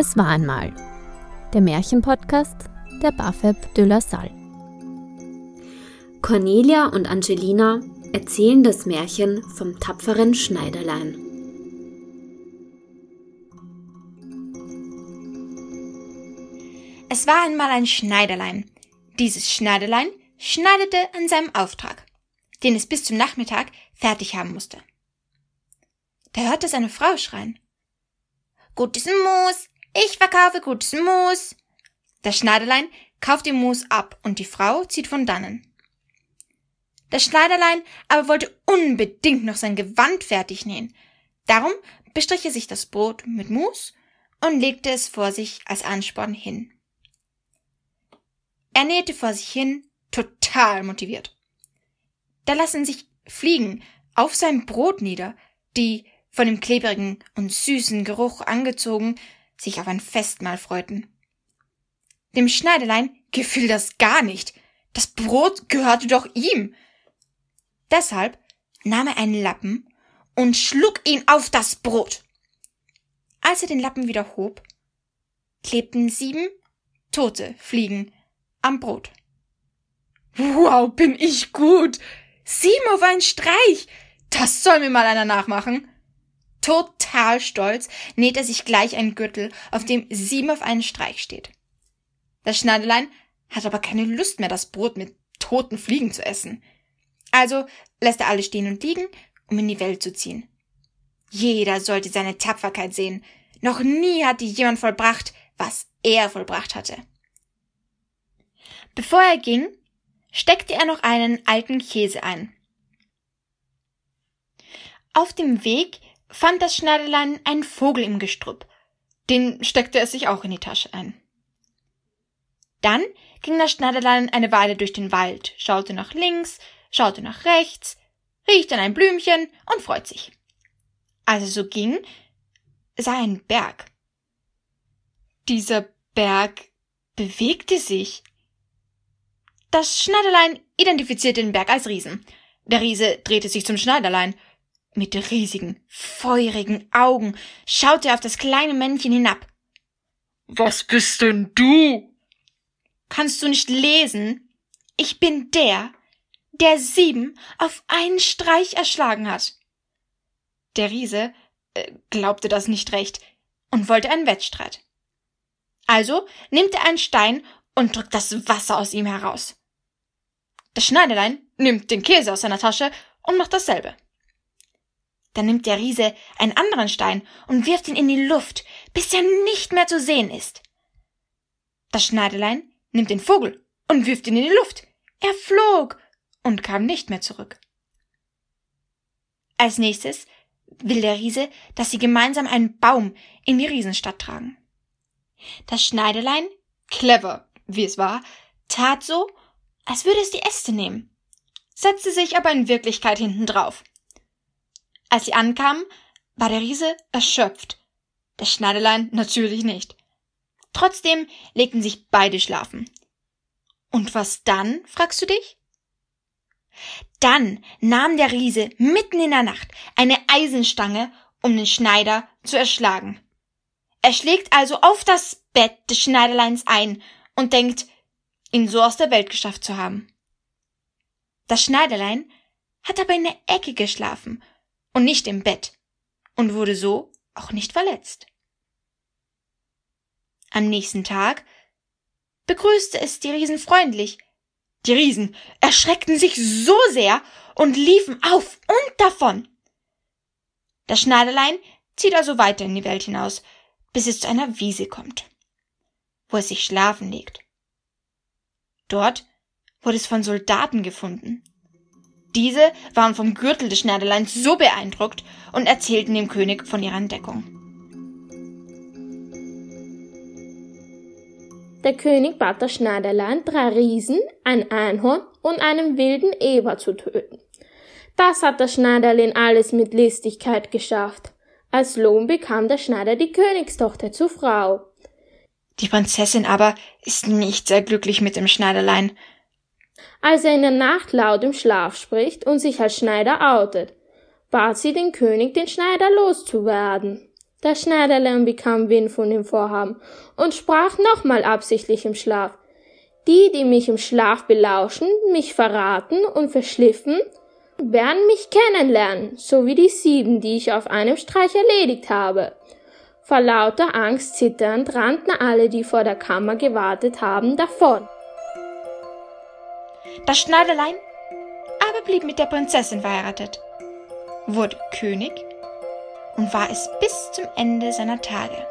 Es war einmal der Märchenpodcast der Bafeb de la Salle. Cornelia und Angelina erzählen das Märchen vom tapferen Schneiderlein. Es war einmal ein Schneiderlein. Dieses Schneiderlein schneidete an seinem Auftrag, den es bis zum Nachmittag fertig haben musste. Da hörte es eine Frau schreien. Gutes Mus, ich verkaufe gutes Mus. Das Schneiderlein kauft die Mus ab und die Frau zieht von dannen. Das Schneiderlein aber wollte unbedingt noch sein Gewand fertig nähen. Darum bestrich er sich das Brot mit Mus und legte es vor sich als Ansporn hin. Er nähte vor sich hin, total motiviert. Da lassen sich Fliegen auf sein Brot nieder, die, von dem klebrigen und süßen Geruch angezogen, sich auf ein Festmahl freuten. Dem Schneiderlein gefiel das gar nicht. Das Brot gehörte doch ihm. Deshalb nahm er einen Lappen und schlug ihn auf das Brot. Als er den Lappen wieder hob, klebten sieben tote Fliegen am Brot. Wow, bin ich gut! Sieben auf einen Streich! Das soll mir mal einer nachmachen. Total stolz näht er sich gleich einen Gürtel, auf dem sieben auf einen Streich steht. Das Schneiderlein hat aber keine Lust mehr, das Brot mit toten Fliegen zu essen. Also lässt er alle stehen und liegen, um in die Welt zu ziehen. Jeder sollte seine Tapferkeit sehen. Noch nie hatte jemand vollbracht, was er vollbracht hatte. Bevor er ging, steckte er noch einen alten Käse ein. Auf dem Weg fand das Schneiderlein einen Vogel im Gestrüpp. Den steckte es sich auch in die Tasche ein. Dann ging das Schneiderlein eine Weile durch den Wald, schaute nach links, schaute nach rechts, riecht an ein Blümchen und freut sich. Als es so ging, sah einen Berg. Dieser Berg bewegte sich. Das Schneiderlein identifizierte den Berg als Riesen. Der Riese drehte sich zum Schneiderlein. Mit riesigen, feurigen Augen schaute er auf das kleine Männchen hinab. Was bist denn du? Kannst du nicht lesen? Ich bin der, der sieben auf einen Streich erschlagen hat. Der Riese äh, glaubte das nicht recht und wollte einen Wettstreit. Also nimmt er einen Stein und drückt das Wasser aus ihm heraus. Das Schneiderlein nimmt den Käse aus seiner Tasche und macht dasselbe. Dann nimmt der Riese einen anderen Stein und wirft ihn in die Luft, bis er nicht mehr zu sehen ist. Das Schneiderlein nimmt den Vogel und wirft ihn in die Luft. Er flog und kam nicht mehr zurück. Als nächstes will der Riese, dass sie gemeinsam einen Baum in die Riesenstadt tragen. Das Schneiderlein, clever wie es war, tat so, als würde es die Äste nehmen, setzte sich aber in Wirklichkeit hinten drauf. Als sie ankamen, war der Riese erschöpft, das Schneiderlein natürlich nicht. Trotzdem legten sich beide schlafen. Und was dann, fragst du dich? Dann nahm der Riese mitten in der Nacht eine Eisenstange, um den Schneider zu erschlagen. Er schlägt also auf das Bett des Schneiderleins ein und denkt, ihn so aus der Welt geschafft zu haben. Das Schneiderlein hat aber in der Ecke geschlafen und nicht im Bett und wurde so auch nicht verletzt. Am nächsten Tag begrüßte es die Riesen freundlich, die Riesen erschreckten sich so sehr und liefen auf und davon. Das Schneiderlein zieht also weiter in die Welt hinaus, bis es zu einer Wiese kommt, wo es sich schlafen legt. Dort wurde es von Soldaten gefunden. Diese waren vom Gürtel des Schneiderleins so beeindruckt und erzählten dem König von ihrer Entdeckung. Der König bat das Schneiderlein, drei Riesen, ein Einhorn und einen wilden Eber zu töten. Das hat das Schneiderlein alles mit Listigkeit geschafft. Als Lohn bekam der Schneider die Königstochter zur Frau. Die Prinzessin aber ist nicht sehr glücklich mit dem Schneiderlein. Als er in der Nacht laut im Schlaf spricht und sich als Schneider outet, bat sie den König, den Schneider loszuwerden. Das Schneiderlein bekam Wind von dem Vorhaben und sprach nochmal absichtlich im Schlaf. Die, die mich im Schlaf belauschen, mich verraten und verschliffen, werden mich kennenlernen, so wie die sieben, die ich auf einem Streich erledigt habe. Vor lauter Angst zitternd rannten alle, die vor der Kammer gewartet haben, davon. Das Schneiderlein aber blieb mit der Prinzessin verheiratet, wurde König und war es bis zum Ende seiner Tage.